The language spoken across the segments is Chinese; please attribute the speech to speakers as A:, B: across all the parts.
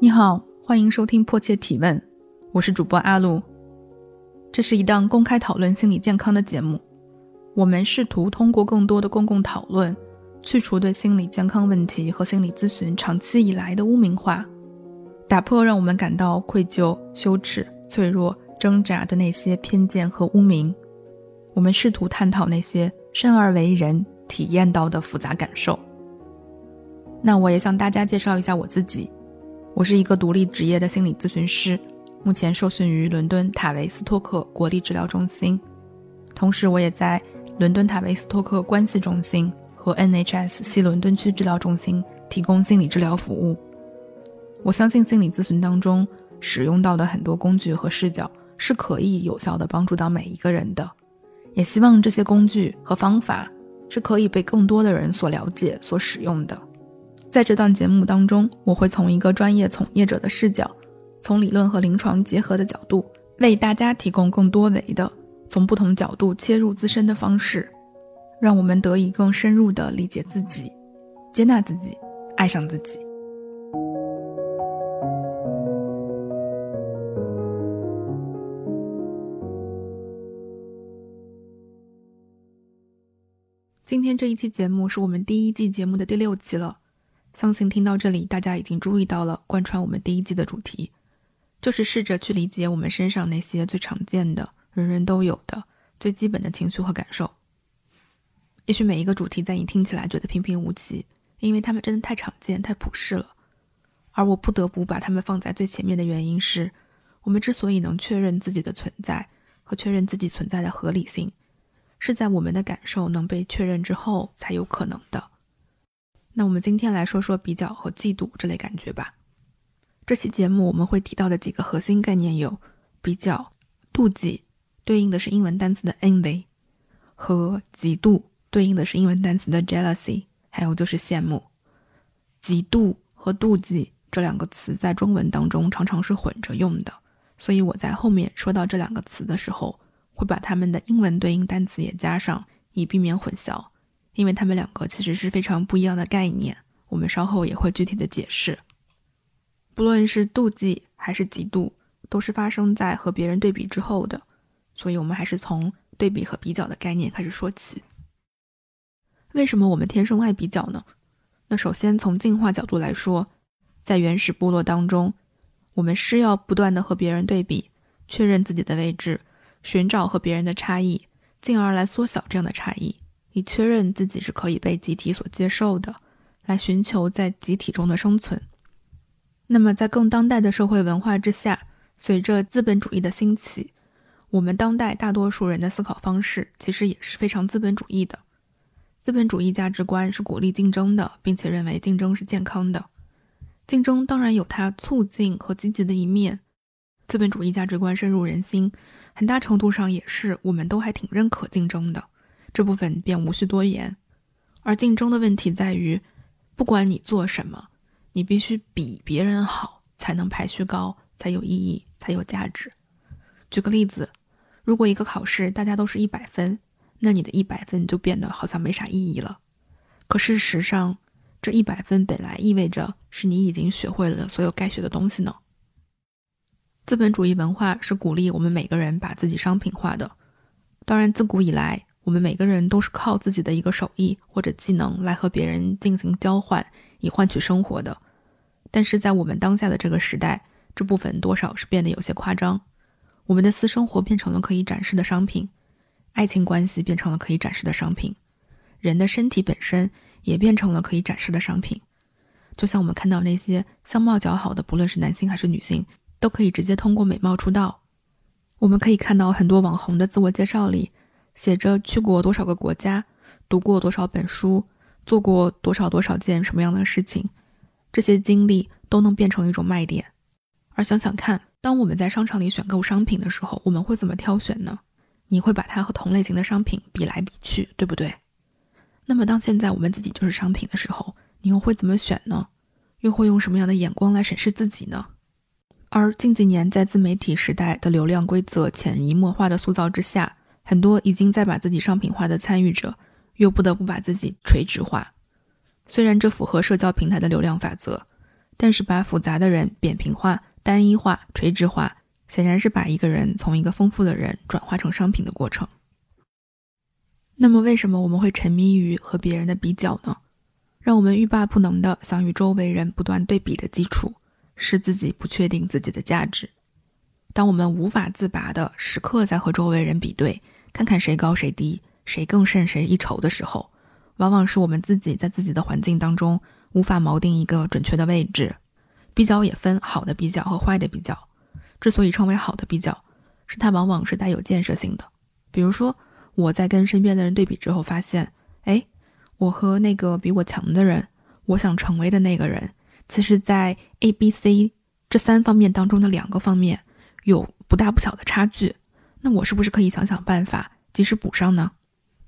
A: 你好，欢迎收听《迫切提问》，我是主播阿露。这是一档公开讨论心理健康的节目，我们试图通过更多的公共讨论，去除对心理健康问题和心理咨询长期以来的污名化，打破让我们感到愧疚、羞耻、脆弱、挣扎的那些偏见和污名。我们试图探讨那些生而为人体验到的复杂感受。那我也向大家介绍一下我自己，我是一个独立职业的心理咨询师，目前受训于伦敦塔维斯托克国立治疗中心，同时我也在伦敦塔维斯托克关系中心和 NHS 西伦敦区治疗中心提供心理治疗服务。我相信心理咨询当中使用到的很多工具和视角是可以有效的帮助到每一个人的，也希望这些工具和方法是可以被更多的人所了解、所使用的。在这档节目当中，我会从一个专业从业者的视角，从理论和临床结合的角度，为大家提供更多维的从不同角度切入自身的方式，让我们得以更深入的理解自己，接纳自己，爱上自己。今天这一期节目是我们第一季节目的第六期了。相信听到这里，大家已经注意到了贯穿我们第一季的主题，就是试着去理解我们身上那些最常见的、人人都有的、最基本的情绪和感受。也许每一个主题在你听起来觉得平平无奇，因为他们真的太常见、太普世了。而我不得不把他们放在最前面的原因是，我们之所以能确认自己的存在和确认自己存在的合理性，是在我们的感受能被确认之后才有可能的。那我们今天来说说比较和嫉妒这类感觉吧。这期节目我们会提到的几个核心概念有：比较、妒忌，对应的是英文单词的 envy，和嫉妒，对应的是英文单词的 jealousy，还有就是羡慕。嫉妒和妒忌这两个词在中文当中常常是混着用的，所以我在后面说到这两个词的时候，会把它们的英文对应单词也加上，以避免混淆。因为他们两个其实是非常不一样的概念，我们稍后也会具体的解释。不论是妒忌还是嫉妒，都是发生在和别人对比之后的，所以我们还是从对比和比较的概念开始说起。为什么我们天生爱比较呢？那首先从进化角度来说，在原始部落当中，我们是要不断的和别人对比，确认自己的位置，寻找和别人的差异，进而来缩小这样的差异。以确认自己是可以被集体所接受的，来寻求在集体中的生存。那么，在更当代的社会文化之下，随着资本主义的兴起，我们当代大多数人的思考方式其实也是非常资本主义的。资本主义价值观是鼓励竞争的，并且认为竞争是健康的。竞争当然有它促进和积极的一面。资本主义价值观深入人心，很大程度上也是我们都还挺认可竞争的。这部分便无需多言，而竞争的问题在于，不管你做什么，你必须比别人好，才能排序高，才有意义，才有价值。举个例子，如果一个考试大家都是一百分，那你的一百分就变得好像没啥意义了。可事实上，这一百分本来意味着是你已经学会了所有该学的东西呢。资本主义文化是鼓励我们每个人把自己商品化的，当然，自古以来。我们每个人都是靠自己的一个手艺或者技能来和别人进行交换，以换取生活的。但是在我们当下的这个时代，这部分多少是变得有些夸张。我们的私生活变成了可以展示的商品，爱情关系变成了可以展示的商品，人的身体本身也变成了可以展示的商品。就像我们看到那些相貌较好的，不论是男性还是女性，都可以直接通过美貌出道。我们可以看到很多网红的自我介绍里。写着去过多少个国家，读过多少本书，做过多少多少件什么样的事情，这些经历都能变成一种卖点。而想想看，当我们在商场里选购商品的时候，我们会怎么挑选呢？你会把它和同类型的商品比来比去，对不对？那么当现在我们自己就是商品的时候，你又会怎么选呢？又会用什么样的眼光来审视自己呢？而近几年在自媒体时代的流量规则潜移默化的塑造之下。很多已经在把自己商品化的参与者，又不得不把自己垂直化。虽然这符合社交平台的流量法则，但是把复杂的人扁平化、单一化、垂直化，显然是把一个人从一个丰富的人转化成商品的过程。那么，为什么我们会沉迷于和别人的比较呢？让我们欲罢不能的想与周围人不断对比的基础，是自己不确定自己的价值。当我们无法自拔的时刻在和周围人比对，看看谁高谁低，谁更胜谁一筹的时候，往往是我们自己在自己的环境当中无法锚定一个准确的位置。比较也分好的比较和坏的比较。之所以称为好的比较，是它往往是带有建设性的。比如说，我在跟身边的人对比之后，发现，哎，我和那个比我强的人，我想成为的那个人，其实在 A、B、C 这三方面当中的两个方面。有不大不小的差距，那我是不是可以想想办法及时补上呢？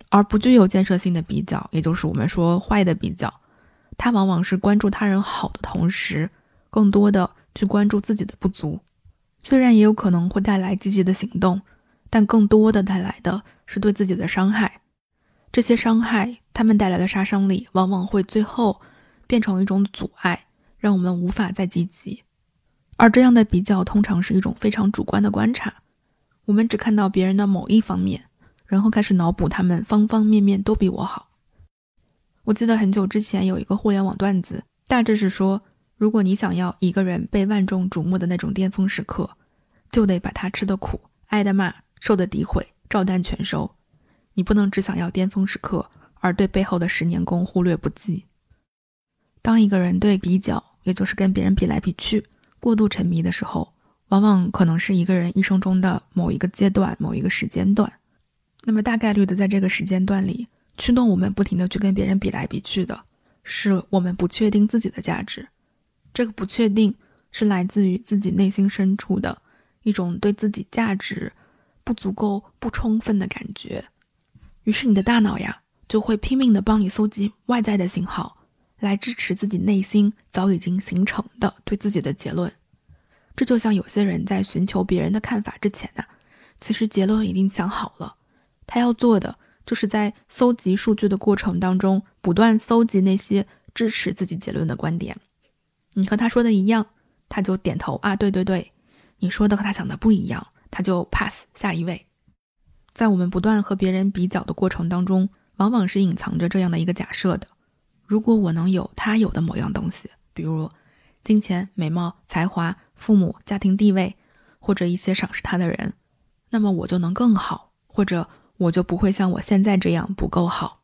A: 而不具有建设性的比较，也就是我们说坏的比较，它往往是关注他人好的同时，更多的去关注自己的不足。虽然也有可能会带来积极的行动，但更多的带来的是对自己的伤害。这些伤害，他们带来的杀伤力，往往会最后变成一种阻碍，让我们无法再积极。而这样的比较通常是一种非常主观的观察，我们只看到别人的某一方面，然后开始脑补他们方方面面都比我好。我记得很久之前有一个互联网段子，大致是说，如果你想要一个人被万众瞩目的那种巅峰时刻，就得把他吃的苦、挨的骂、受的诋毁照单全收。你不能只想要巅峰时刻，而对背后的十年功忽略不计。当一个人对比较，也就是跟别人比来比去。过度沉迷的时候，往往可能是一个人一生中的某一个阶段、某一个时间段。那么大概率的，在这个时间段里，驱动我们不停的去跟别人比来比去的，是我们不确定自己的价值。这个不确定是来自于自己内心深处的一种对自己价值不足够、不充分的感觉。于是你的大脑呀，就会拼命的帮你搜集外在的信号。来支持自己内心早已经形成的对自己的结论，这就像有些人在寻求别人的看法之前呢，其实结论已经想好了。他要做的就是在搜集数据的过程当中，不断搜集那些支持自己结论的观点。你和他说的一样，他就点头啊，对对对。你说的和他想的不一样，他就 pass 下一位。在我们不断和别人比较的过程当中，往往是隐藏着这样的一个假设的。如果我能有他有的某样东西，比如金钱、美貌、才华、父母、家庭地位，或者一些赏识他的人，那么我就能更好，或者我就不会像我现在这样不够好。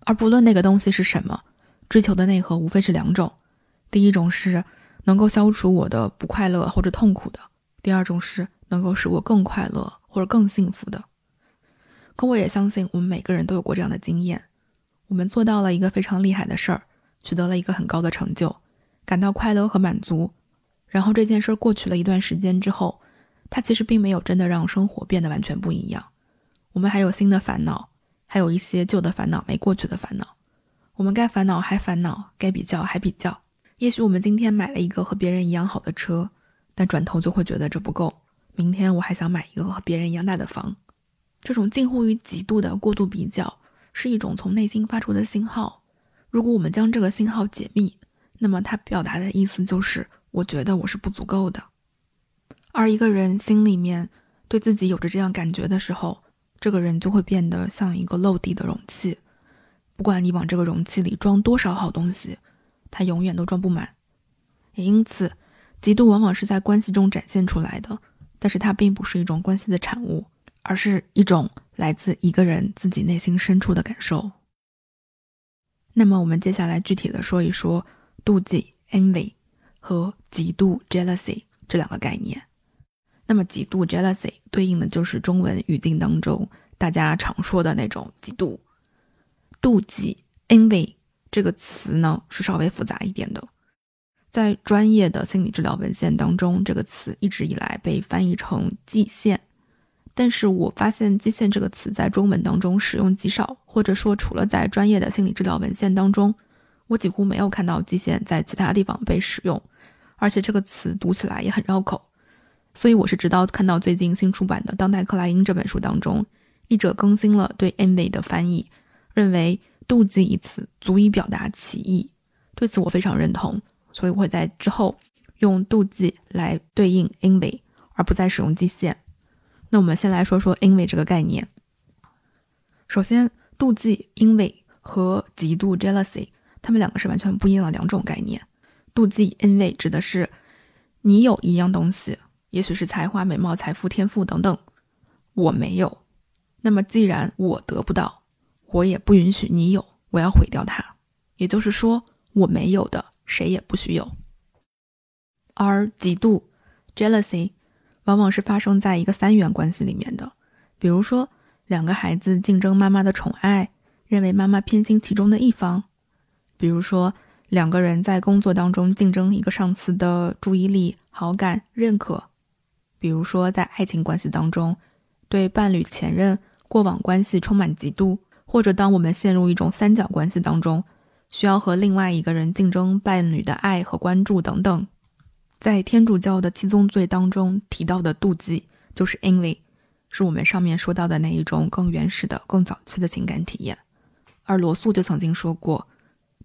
A: 而不论那个东西是什么，追求的内核无非是两种：第一种是能够消除我的不快乐或者痛苦的；第二种是能够使我更快乐或者更幸福的。可我也相信，我们每个人都有过这样的经验。我们做到了一个非常厉害的事儿，取得了一个很高的成就，感到快乐和满足。然后这件事儿过去了一段时间之后，它其实并没有真的让生活变得完全不一样。我们还有新的烦恼，还有一些旧的烦恼没过去的烦恼。我们该烦恼还烦恼，该比较还比较。也许我们今天买了一个和别人一样好的车，但转头就会觉得这不够。明天我还想买一个和别人一样大的房。这种近乎于极度的过度比较。是一种从内心发出的信号。如果我们将这个信号解密，那么它表达的意思就是：我觉得我是不足够的。而一个人心里面对自己有着这样感觉的时候，这个人就会变得像一个漏底的容器。不管你往这个容器里装多少好东西，它永远都装不满。也因此，嫉妒往往是在关系中展现出来的，但是它并不是一种关系的产物，而是一种。来自一个人自己内心深处的感受。那么，我们接下来具体的说一说妒忌 （envy） 和嫉妒 （jealousy） 这两个概念。那么，嫉妒 （jealousy） 对应的就是中文语境当中大家常说的那种嫉妒、妒忌 （envy） 这个词呢，是稍微复杂一点的。在专业的心理治疗文献当中，这个词一直以来被翻译成嫉羡。但是我发现“基线”这个词在中文当中使用极少，或者说除了在专业的心理治疗文献当中，我几乎没有看到“基线”在其他地方被使用，而且这个词读起来也很绕口。所以我是直到看到最近新出版的《当代克莱因》这本书当中，译者更新了对 “envy” 的翻译，认为“妒忌”一词足以表达歧义。对此我非常认同，所以我会在之后用妒忌来对应 envy，而不再使用基线。那我们先来说说 envy 这个概念。首先，妒忌 envy 和嫉妒 jealousy，它们两个是完全不一样的两种概念。妒忌 envy 指的是你有一样东西，也许是才华、美貌、财富、天赋等等，我没有。那么既然我得不到，我也不允许你有，我要毁掉它。也就是说，我没有的，谁也不许有。而嫉妒 jealousy 往往是发生在一个三元关系里面的，比如说两个孩子竞争妈妈的宠爱，认为妈妈偏心其中的一方；比如说。两个人在工作当中竞争一个上司的注意力、好感、认可，比如说在爱情关系当中，对伴侣、前任、过往关系充满嫉妒，或者当我们陷入一种三角关系当中，需要和另外一个人竞争伴侣的爱和关注等等。在天主教的七宗罪当中提到的妒忌，就是 envy，是我们上面说到的那一种更原始的、更早期的情感体验。而罗素就曾经说过。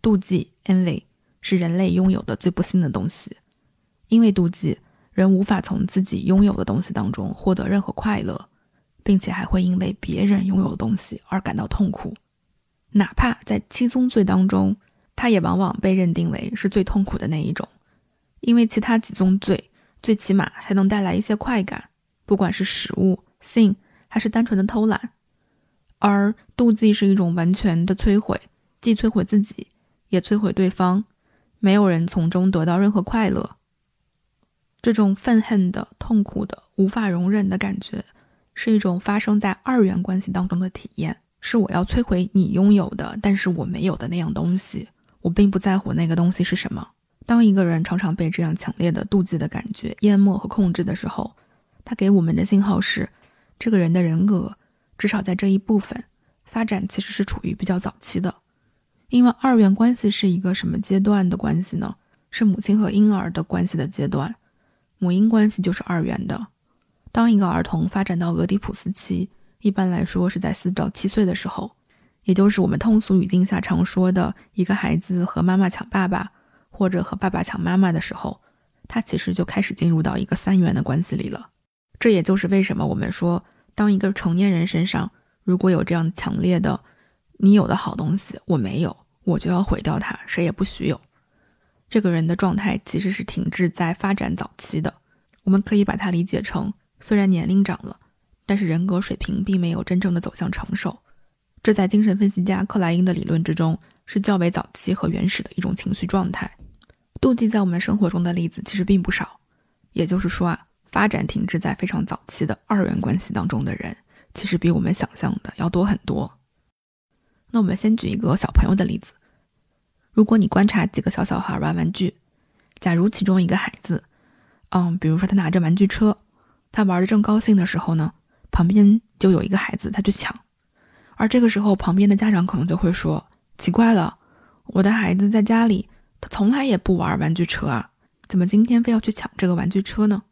A: 妒忌 （envy） 是人类拥有的最不幸的东西，因为妒忌，人无法从自己拥有的东西当中获得任何快乐，并且还会因为别人拥有的东西而感到痛苦。哪怕在七宗罪当中，它也往往被认定为是最痛苦的那一种，因为其他几宗罪最起码还能带来一些快感，不管是食物、性还是单纯的偷懒，而妒忌是一种完全的摧毁，既摧毁自己。也摧毁对方，没有人从中得到任何快乐。这种愤恨的、痛苦的、无法容忍的感觉，是一种发生在二元关系当中的体验。是我要摧毁你拥有的，但是我没有的那样东西。我并不在乎那个东西是什么。当一个人常常被这样强烈的妒忌的感觉淹没和控制的时候，他给我们的信号是，这个人的人格，至少在这一部分发展其实是处于比较早期的。因为二元关系是一个什么阶段的关系呢？是母亲和婴儿的关系的阶段，母婴关系就是二元的。当一个儿童发展到俄狄浦斯期，一般来说是在四到七岁的时候，也就是我们通俗语境下常说的一个孩子和妈妈抢爸爸，或者和爸爸抢妈妈的时候，他其实就开始进入到一个三元的关系里了。这也就是为什么我们说，当一个成年人身上如果有这样强烈的。你有的好东西我没有，我就要毁掉它，谁也不许有。这个人的状态其实是停滞在发展早期的，我们可以把它理解成，虽然年龄长了，但是人格水平并没有真正的走向成熟。这在精神分析家克莱因的理论之中是较为早期和原始的一种情绪状态。妒忌在我们生活中的例子其实并不少，也就是说啊，发展停滞在非常早期的二元关系当中的人，其实比我们想象的要多很多。那我们先举一个小朋友的例子。如果你观察几个小小孩玩玩具，假如其中一个孩子，嗯，比如说他拿着玩具车，他玩的正高兴的时候呢，旁边就有一个孩子他去抢，而这个时候旁边的家长可能就会说：“奇怪了，我的孩子在家里他从来也不玩玩具车啊，怎么今天非要去抢这个玩具车呢？”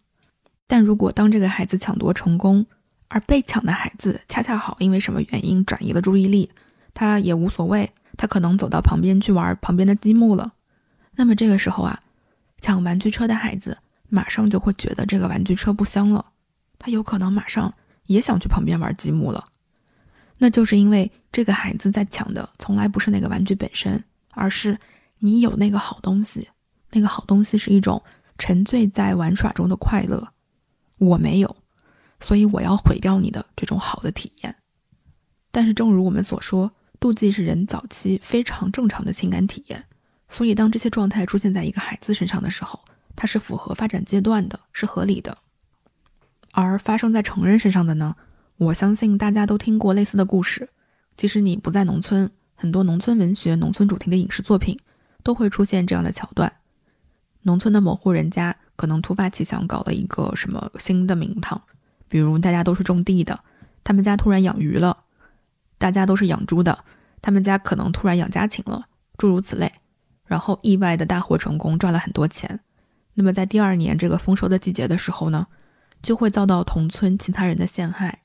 A: 但如果当这个孩子抢夺成功，而被抢的孩子恰恰好因为什么原因转移了注意力。他也无所谓，他可能走到旁边去玩旁边的积木了。那么这个时候啊，抢玩具车的孩子马上就会觉得这个玩具车不香了，他有可能马上也想去旁边玩积木了。那就是因为这个孩子在抢的从来不是那个玩具本身，而是你有那个好东西，那个好东西是一种沉醉在玩耍中的快乐，我没有，所以我要毁掉你的这种好的体验。但是正如我们所说。妒忌是人早期非常正常的情感体验，所以当这些状态出现在一个孩子身上的时候，它是符合发展阶段的，是合理的。而发生在成人身上的呢？我相信大家都听过类似的故事。即使你不在农村，很多农村文学、农村主题的影视作品都会出现这样的桥段：农村的某户人家可能突发奇想搞了一个什么新的名堂，比如大家都是种地的，他们家突然养鱼了。大家都是养猪的，他们家可能突然养家禽了，诸如此类，然后意外的大获成功，赚了很多钱。那么在第二年这个丰收的季节的时候呢，就会遭到同村其他人的陷害，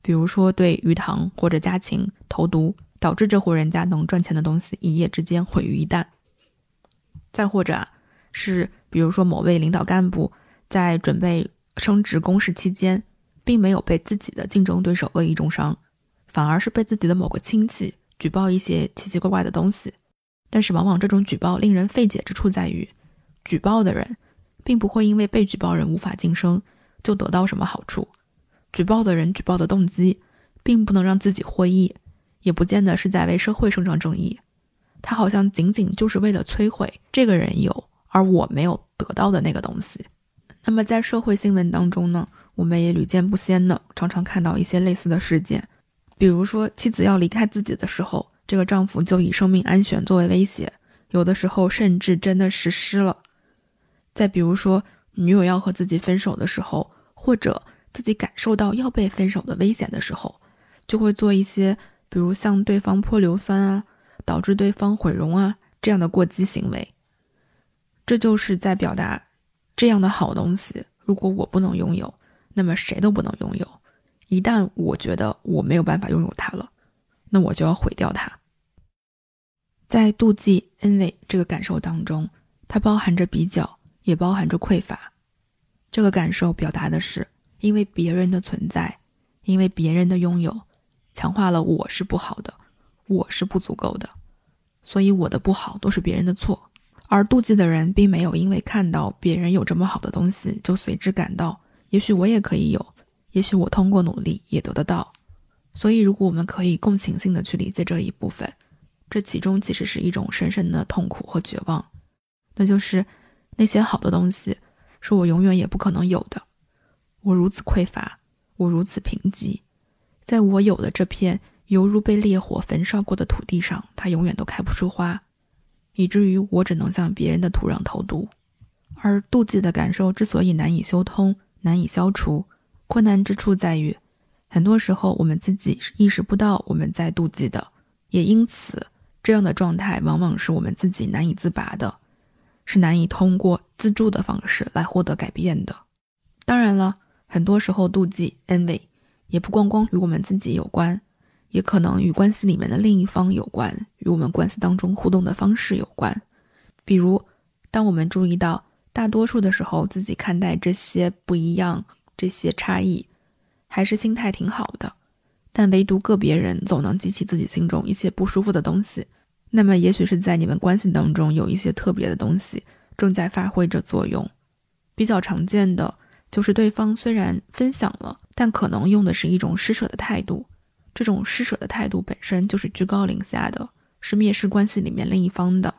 A: 比如说对鱼塘或者家禽投毒，导致这户人家能赚钱的东西一夜之间毁于一旦。再或者，是比如说某位领导干部在准备升职公示期间，并没有被自己的竞争对手恶意中伤，反而是被自己的某个亲戚举报一些奇奇怪怪的东西。但是，往往这种举报令人费解之处在于，举报的人并不会因为被举报人无法晋升就得到什么好处。举报的人举报的动机，并不能让自己获益，也不见得是在为社会伸张正义。他好像仅仅就是为了摧毁这个人有而我没有得到的那个东西。那么，在社会新闻当中呢，我们也屡见不鲜的，常常看到一些类似的事件，比如说妻子要离开自己的时候。这个丈夫就以生命安全作为威胁，有的时候甚至真的实施了。再比如说，女友要和自己分手的时候，或者自己感受到要被分手的危险的时候，就会做一些，比如向对方泼硫酸啊，导致对方毁容啊这样的过激行为。这就是在表达，这样的好东西，如果我不能拥有，那么谁都不能拥有。一旦我觉得我没有办法拥有它了。那我就要毁掉它。在妒忌、envy 这个感受当中，它包含着比较，也包含着匮乏。这个感受表达的是，因为别人的存在，因为别人的拥有，强化了我是不好的，我是不足够的，所以我的不好都是别人的错。而妒忌的人并没有因为看到别人有这么好的东西，就随之感到，也许我也可以有，也许我通过努力也得得到。所以，如果我们可以共情性的去理解这一部分，这其中其实是一种深深的痛苦和绝望。那就是那些好的东西是我永远也不可能有的。我如此匮乏，我如此贫瘠，在我有的这片犹如被烈火焚烧过的土地上，它永远都开不出花，以至于我只能向别人的土壤投毒。而妒忌的感受之所以难以修通、难以消除，困难之处在于。很多时候，我们自己是意识不到我们在妒忌的，也因此，这样的状态往往是我们自己难以自拔的，是难以通过自助的方式来获得改变的。当然了，很多时候妒忌 envy 也不光光与我们自己有关，也可能与关系里面的另一方有关，与我们关系当中互动的方式有关。比如，当我们注意到大多数的时候，自己看待这些不一样、这些差异。还是心态挺好的，但唯独个别人总能激起自己心中一些不舒服的东西。那么，也许是在你们关系当中有一些特别的东西正在发挥着作用。比较常见的就是对方虽然分享了，但可能用的是一种施舍的态度。这种施舍的态度本身就是居高临下的，是蔑视关系里面另一方的。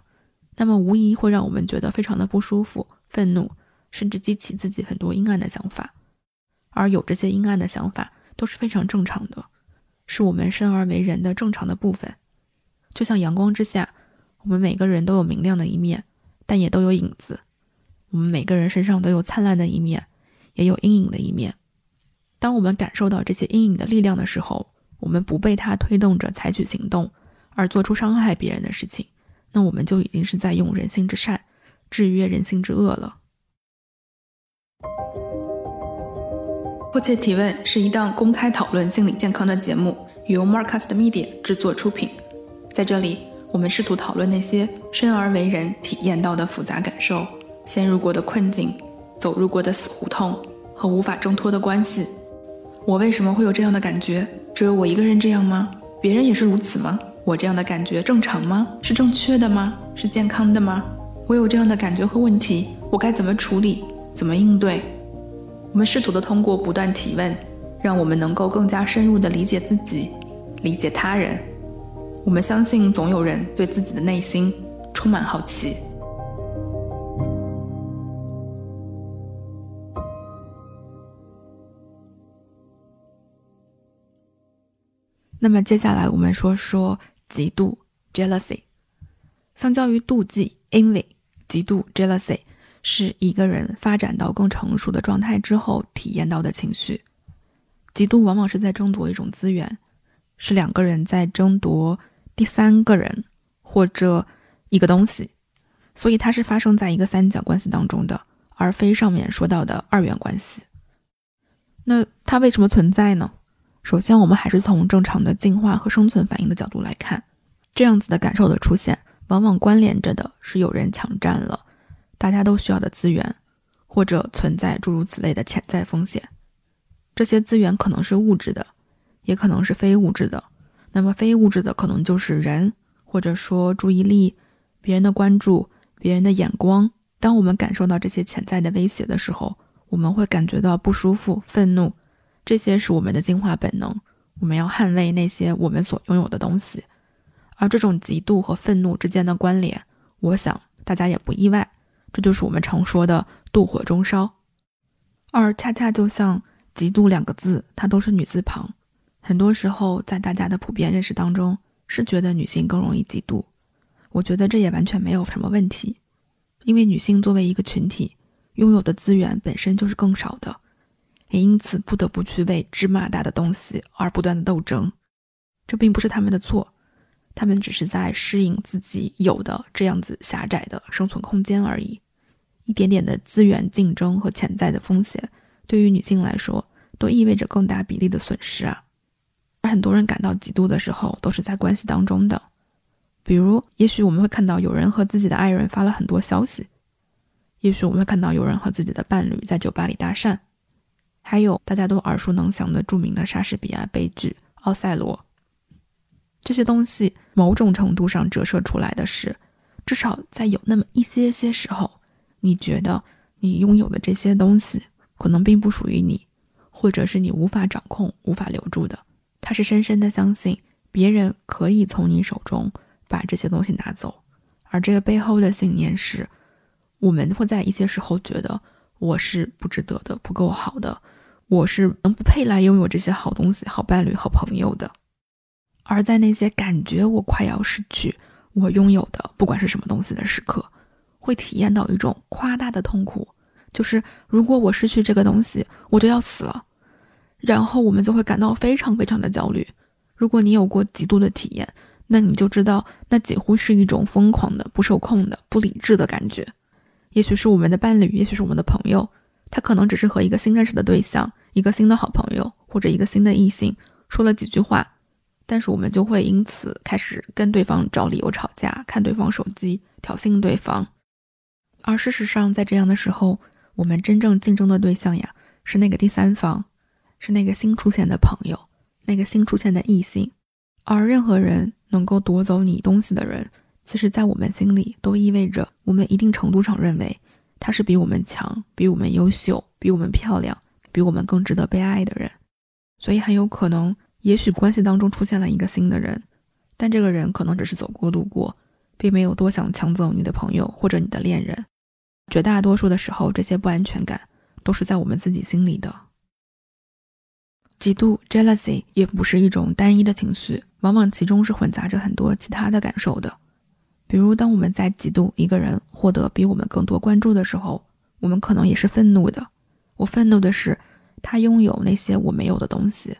A: 那么，无疑会让我们觉得非常的不舒服、愤怒，甚至激起自己很多阴暗的想法。而有这些阴暗的想法都是非常正常的，是我们生而为人的正常的部分。就像阳光之下，我们每个人都有明亮的一面，但也都有影子。我们每个人身上都有灿烂的一面，也有阴影的一面。当我们感受到这些阴影的力量的时候，我们不被它推动着采取行动，而做出伤害别人的事情，那我们就已经是在用人性之善制约人性之恶了。迫切提问是一档公开讨论心理健康的节目，由 Marcast Media 制作出品。在这里，我们试图讨论那些生而为人体验到的复杂感受、陷入过的困境、走入过的死胡同和无法挣脱的关系。我为什么会有这样的感觉？只有我一个人这样吗？别人也是如此吗？我这样的感觉正常吗？是正确的吗？是健康的吗？我有这样的感觉和问题，我该怎么处理？怎么应对？我们试图的通过不断提问，让我们能够更加深入的理解自己，理解他人。我们相信总有人对自己的内心充满好奇。那么接下来我们说说嫉妒 （jealousy）。相较于妒忌 （envy），嫉妒 （jealousy）。是一个人发展到更成熟的状态之后体验到的情绪。嫉妒往往是在争夺一种资源，是两个人在争夺第三个人或者一个东西，所以它是发生在一个三角关系当中的，而非上面说到的二元关系。那它为什么存在呢？首先，我们还是从正常的进化和生存反应的角度来看，这样子的感受的出现，往往关联着的是有人抢占了。大家都需要的资源，或者存在诸如此类的潜在风险。这些资源可能是物质的，也可能是非物质的。那么非物质的可能就是人，或者说注意力、别人的关注、别人的眼光。当我们感受到这些潜在的威胁的时候，我们会感觉到不舒服、愤怒。这些是我们的进化本能，我们要捍卫那些我们所拥有的东西。而这种嫉妒和愤怒之间的关联，我想大家也不意外，这就是我们常说的“妒火中烧”。而恰恰就像“嫉妒”两个字，它都是女字旁，很多时候在大家的普遍认识当中，是觉得女性更容易嫉妒。我觉得这也完全没有什么问题，因为女性作为一个群体，拥有的资源本身就是更少的，也因此不得不去为芝麻大的东西而不断的斗争。这并不是他们的错。他们只是在适应自己有的这样子狭窄的生存空间而已，一点点的资源竞争和潜在的风险，对于女性来说都意味着更大比例的损失啊。而很多人感到嫉妒的时候，都是在关系当中的，比如，也许我们会看到有人和自己的爱人发了很多消息，也许我们会看到有人和自己的伴侣在酒吧里搭讪，还有大家都耳熟能详的著名的莎士比亚悲剧《奥赛罗》。这些东西某种程度上折射出来的是，至少在有那么一些些时候，你觉得你拥有的这些东西可能并不属于你，或者是你无法掌控、无法留住的。他是深深的相信别人可以从你手中把这些东西拿走，而这个背后的信念是，我们会在一些时候觉得我是不值得的、不够好的，我是能不配来拥有这些好东西、好伴侣、好朋友的。而在那些感觉我快要失去我拥有的不管是什么东西的时刻，会体验到一种夸大的痛苦，就是如果我失去这个东西，我就要死了。然后我们就会感到非常非常的焦虑。如果你有过极度的体验，那你就知道，那几乎是一种疯狂的、不受控的、不理智的感觉。也许是我们的伴侣，也许是我们的朋友，他可能只是和一个新认识的对象、一个新的好朋友或者一个新的异性说了几句话。但是我们就会因此开始跟对方找理由吵架，看对方手机，挑衅对方。而事实上，在这样的时候，我们真正竞争的对象呀，是那个第三方，是那个新出现的朋友，那个新出现的异性。而任何人能够夺走你东西的人，其实，在我们心里都意味着我们一定程度上认为他是比我们强、比我们优秀、比我们漂亮、比我们更值得被爱的人。所以，很有可能。也许关系当中出现了一个新的人，但这个人可能只是走过路过，并没有多想抢走你的朋友或者你的恋人。绝大多数的时候，这些不安全感都是在我们自己心里的。嫉妒 （jealousy） 也不是一种单一的情绪，往往其中是混杂着很多其他的感受的。比如，当我们在嫉妒一个人获得比我们更多关注的时候，我们可能也是愤怒的。我愤怒的是他拥有那些我没有的东西。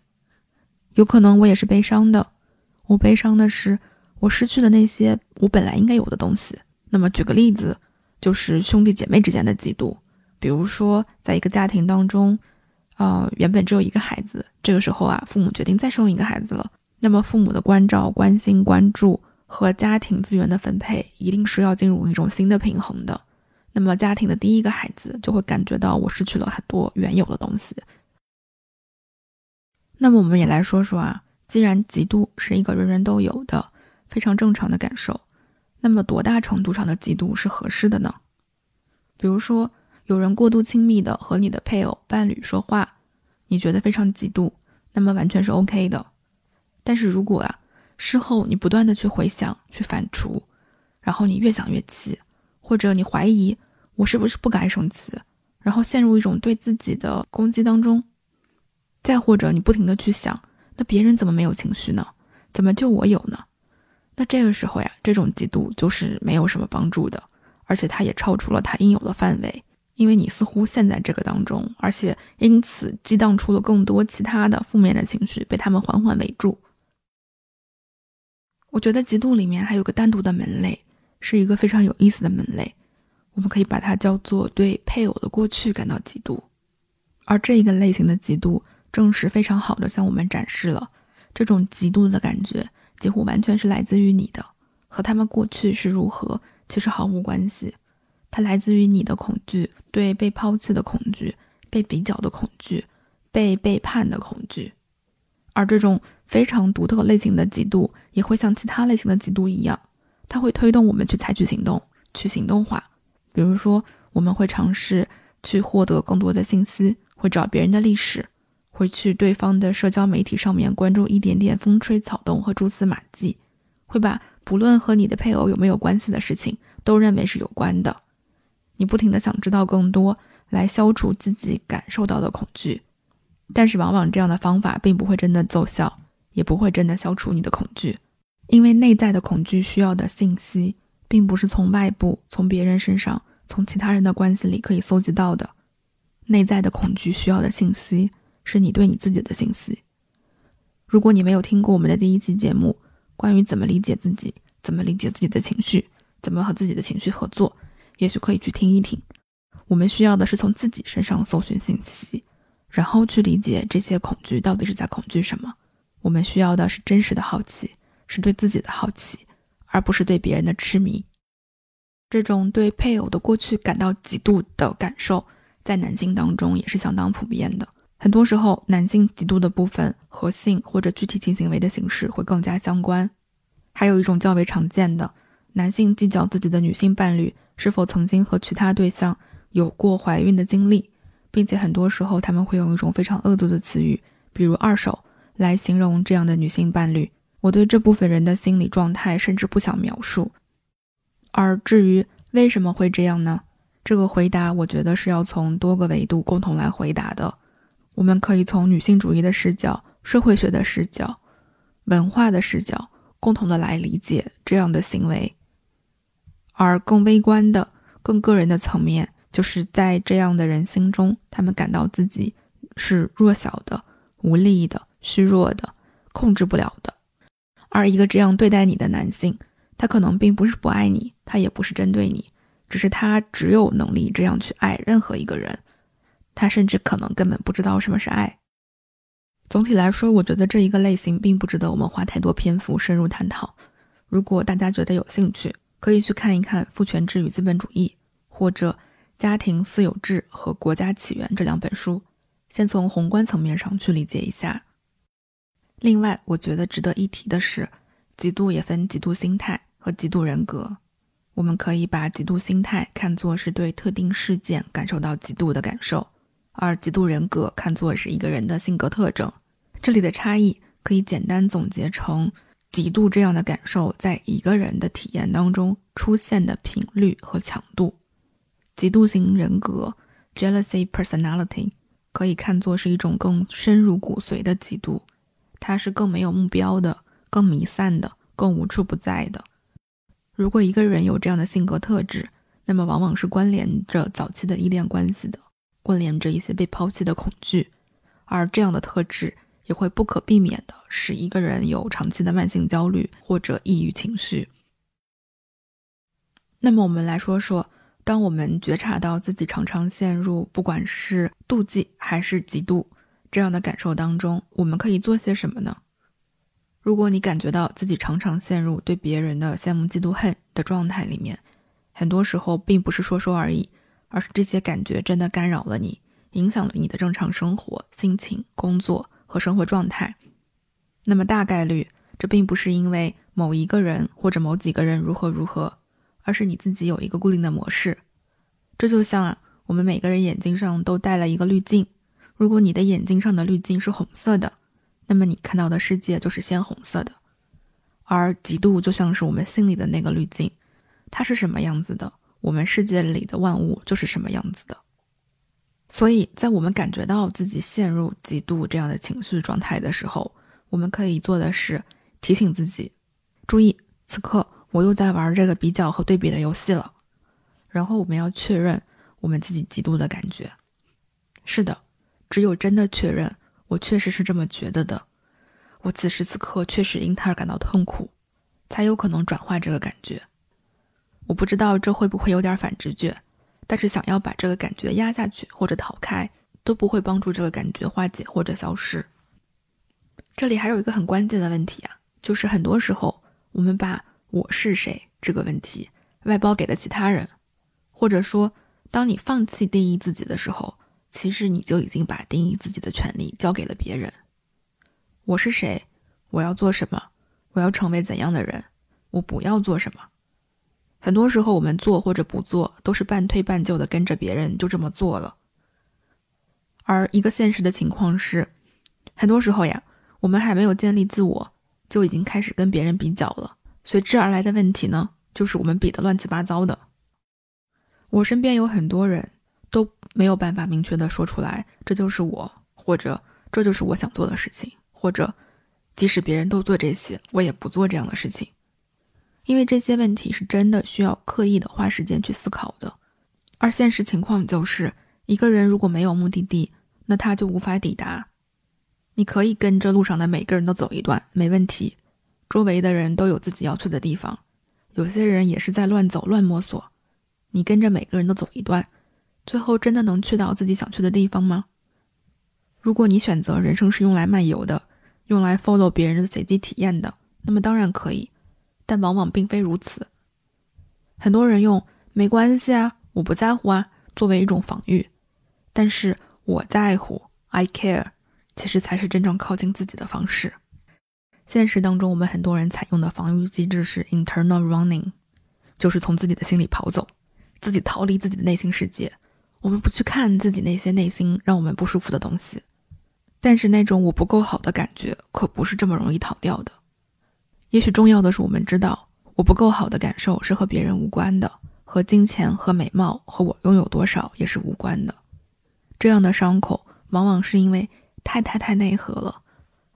A: 有可能我也是悲伤的，我悲伤的是我失去了那些我本来应该有的东西。那么举个例子，就是兄弟姐妹之间的嫉妒，比如说在一个家庭当中，呃，原本只有一个孩子，这个时候啊，父母决定再生一个孩子了。那么父母的关照、关心、关注和家庭资源的分配，一定是要进入一种新的平衡的。那么家庭的第一个孩子就会感觉到我失去了很多原有的东西。那么我们也来说说啊，既然嫉妒是一个人人都有的非常正常的感受，那么多大程度上的嫉妒是合适的呢？比如说，有人过度亲密的和你的配偶、伴侣说话，你觉得非常嫉妒，那么完全是 OK 的。但是如果啊，事后你不断的去回想、去反刍，然后你越想越气，或者你怀疑我是不是不该生气，然后陷入一种对自己的攻击当中。再或者，你不停的去想，那别人怎么没有情绪呢？怎么就我有呢？那这个时候呀，这种嫉妒就是没有什么帮助的，而且它也超出了它应有的范围，因为你似乎陷在这个当中，而且因此激荡出了更多其他的负面的情绪，被他们缓缓围住。我觉得嫉妒里面还有个单独的门类，是一个非常有意思的门类，我们可以把它叫做对配偶的过去感到嫉妒，而这一个类型的嫉妒。正是非常好的向我们展示了，这种嫉妒的感觉几乎完全是来自于你的，和他们过去是如何其实毫无关系。它来自于你的恐惧，对被抛弃的恐惧，被比较的恐惧，被背叛的恐惧。而这种非常独特类型的嫉妒，也会像其他类型的嫉妒一样，它会推动我们去采取行动，去行动化。比如说，我们会尝试去获得更多的信息，会找别人的历史，会去对方的社交媒体上面关注一点点风吹草动和蛛丝马迹，会把不论和你的配偶有没有关系的事情都认为是有关的。你不停的想知道更多，来消除自己感受到的恐惧。但是，往往这样的方法并不会真的奏效，也不会真的消除你的恐惧，因为内在的恐惧需要的信息，并不是从外部、从别人身上、从其他人的关系里可以搜集到的。内在的恐惧需要的信息，是你对你自己的信息。如果你没有听过我们的第一期节目，关于怎么理解自己、怎么理解自己的情绪、怎么和自己的情绪合作，也许可以去听一听。我们需要的是从自己身上搜寻信息。然后去理解这些恐惧到底是在恐惧什么。我们需要的是真实的好奇，是对自己的好奇，而不是对别人的痴迷。这种对配偶的过去感到嫉妒的感受，在男性当中也是相当普遍的。很多时候，男性嫉妒的部分和性或者具体性行为的形式会更加相关。还有一种较为常见的，男性计较自己的女性伴侣是否曾经和其他对象有过怀孕的经历。并且很多时候，他们会用一种非常恶毒的词语，比如“二手”，来形容这样的女性伴侣。我对这部分人的心理状态甚至不想描述。而至于为什么会这样呢？这个回答，我觉得是要从多个维度共同来回答的。我们可以从女性主义的视角、社会学的视角、文化的视角，共同的来理解这样的行为。而更微观的、更个人的层面。就是在这样的人心中，他们感到自己是弱小的、无力的、虚弱的、控制不了的。而一个这样对待你的男性，他可能并不是不爱你，他也不是针对你，只是他只有能力这样去爱任何一个人。他甚至可能根本不知道什么是爱。总体来说，我觉得这一个类型并不值得我们花太多篇幅深入探讨。如果大家觉得有兴趣，可以去看一看《父权制与资本主义》，或者。家庭私有制和国家起源这两本书，先从宏观层面上去理解一下。另外，我觉得值得一提的是，嫉妒也分嫉妒心态和嫉妒人格。我们可以把嫉妒心态看作是对特定事件感受到嫉妒的感受，而嫉妒人格看作是一个人的性格特征。这里的差异可以简单总结成：嫉妒这样的感受在一个人的体验当中出现的频率和强度。嫉妒型人格 （jealousy personality） 可以看作是一种更深入骨髓的嫉妒，它是更没有目标的、更弥散的、更无处不在的。如果一个人有这样的性格特质，那么往往是关联着早期的依恋关系的，关联着一些被抛弃的恐惧，而这样的特质也会不可避免的使一个人有长期的慢性焦虑或者抑郁情绪。那么我们来说说。当我们觉察到自己常常陷入不管是妒忌还是嫉妒这样的感受当中，我们可以做些什么呢？如果你感觉到自己常常陷入对别人的羡慕、嫉妒、恨的状态里面，很多时候并不是说说而已，而是这些感觉真的干扰了你，影响了你的正常生活、心情、工作和生活状态。那么大概率，这并不是因为某一个人或者某几个人如何如何。而是你自己有一个固定的模式，这就像啊，我们每个人眼睛上都带了一个滤镜。如果你的眼睛上的滤镜是红色的，那么你看到的世界就是鲜红色的。而嫉妒就像是我们心里的那个滤镜，它是什么样子的，我们世界里的万物就是什么样子的。所以在我们感觉到自己陷入嫉妒这样的情绪状态的时候，我们可以做的是提醒自己，注意此刻。我又在玩这个比较和对比的游戏了，然后我们要确认我们自己嫉妒的感觉。是的，只有真的确认我确实是这么觉得的，我此时此刻确实因他而感到痛苦，才有可能转化这个感觉。我不知道这会不会有点反直觉，但是想要把这个感觉压下去或者逃开，都不会帮助这个感觉化解或者消失。这里还有一个很关键的问题啊，就是很多时候我们把我是谁这个问题外包给了其他人，或者说，当你放弃定义自己的时候，其实你就已经把定义自己的权利交给了别人。我是谁？我要做什么？我要成为怎样的人？我不要做什么？很多时候，我们做或者不做，都是半推半就的跟着别人就这么做了。而一个现实的情况是，很多时候呀，我们还没有建立自我，就已经开始跟别人比较了。随之而来的问题呢，就是我们比的乱七八糟的。我身边有很多人都没有办法明确的说出来，这就是我，或者这就是我想做的事情，或者即使别人都做这些，我也不做这样的事情，因为这些问题是真的需要刻意的花时间去思考的。而现实情况就是，一个人如果没有目的地，那他就无法抵达。你可以跟着路上的每个人都走一段，没问题。周围的人都有自己要去的地方，有些人也是在乱走乱摸索。你跟着每个人都走一段，最后真的能去到自己想去的地方吗？如果你选择人生是用来漫游的，用来 follow 别人的随机体验的，那么当然可以，但往往并非如此。很多人用“没关系啊，我不在乎啊”作为一种防御，但是我在乎 （I care） 其实才是真正靠近自己的方式。现实当中，我们很多人采用的防御机制是 internal running，就是从自己的心里跑走。自己逃离自己的内心世界，我们不去看自己那些内心让我们不舒服的东西。但是那种我不够好的感觉可不是这么容易逃掉的。也许重要的是，我们知道我不够好的感受是和别人无关的，和金钱、和美貌、和我拥有多少也是无关的。这样的伤口往往是因为太太太内核了。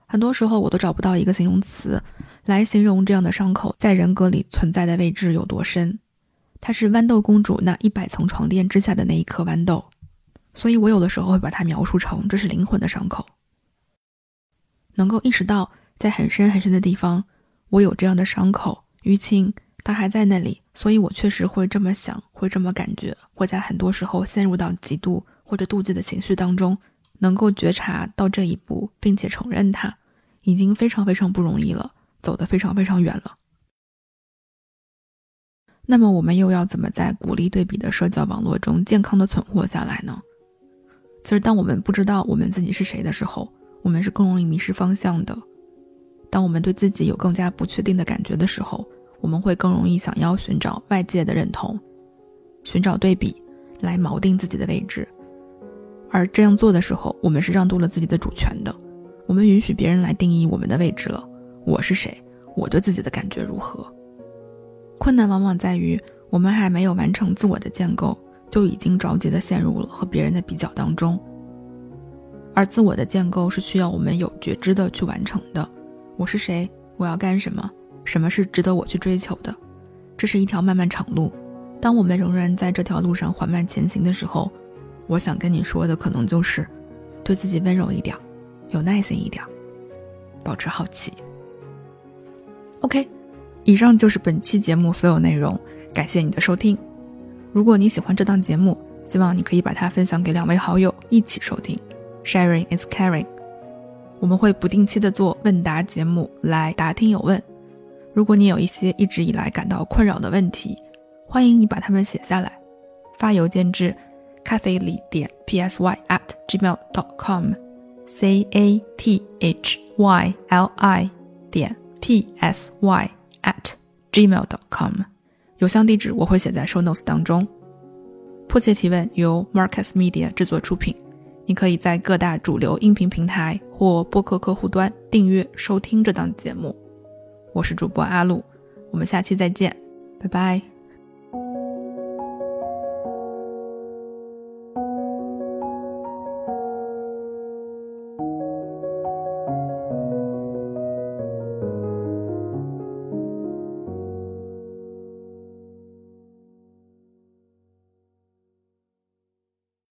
A: 很多时候我都找不到一个形容词来形容这样的伤口在人格里存在的位置有多深。它是豌豆公主那一百层床垫之下的那一颗豌豆，所以我有的时候会把它描述成这是灵魂的伤口。能够意识到在很深很深的地方，我有这样的伤口，淤青，它还在那里，所以我确实会这么想，会这么感觉，会在很多时候陷入到嫉妒或者妒忌的情绪当中。能够觉察到这一步，并且承认它，已经非常非常不容易了，走得非常非常远了。那么我们又要怎么在鼓励对比的社交网络中健康的存活下来呢？其实，当我们不知道我们自己是谁的时候，我们是更容易迷失方向的。当我们对自己有更加不确定的感觉的时候，我们会更容易想要寻找外界的认同，寻找对比来锚定自己的位置。而这样做的时候，我们是让渡了自己的主权的。我们允许别人来定义我们的位置了。我是谁？我对自己的感觉如何？困难往往在于，我们还没有完成自我的建构，就已经着急的陷入了和别人的比较当中。而自我的建构是需要我们有觉知的去完成的。我是谁？我要干什么？什么是值得我去追求的？这是一条漫漫长路。当我们仍然在这条路上缓慢前行的时候，我想跟你说的可能就是，对自己温柔一点，有耐心一点，保持好奇。OK。以上就是本期节目所有内容，感谢你的收听。如果你喜欢这档节目，希望你可以把它分享给两位好友一起收听。Sharing is caring。我们会不定期的做问答节目来答听友问。如果你有一些一直以来感到困扰的问题，欢迎你把它们写下来，发邮件至 cathy 里点 psy at gmail dot com。c a t h y l i 点 p s y。At gmail.com，邮箱地址我会写在 show notes 当中。迫切提问由 Marcus Media 制作出品，你可以在各大主流音频平台或播客客户端订阅收听这档节目。我是主播阿露，我们下期再见，拜拜。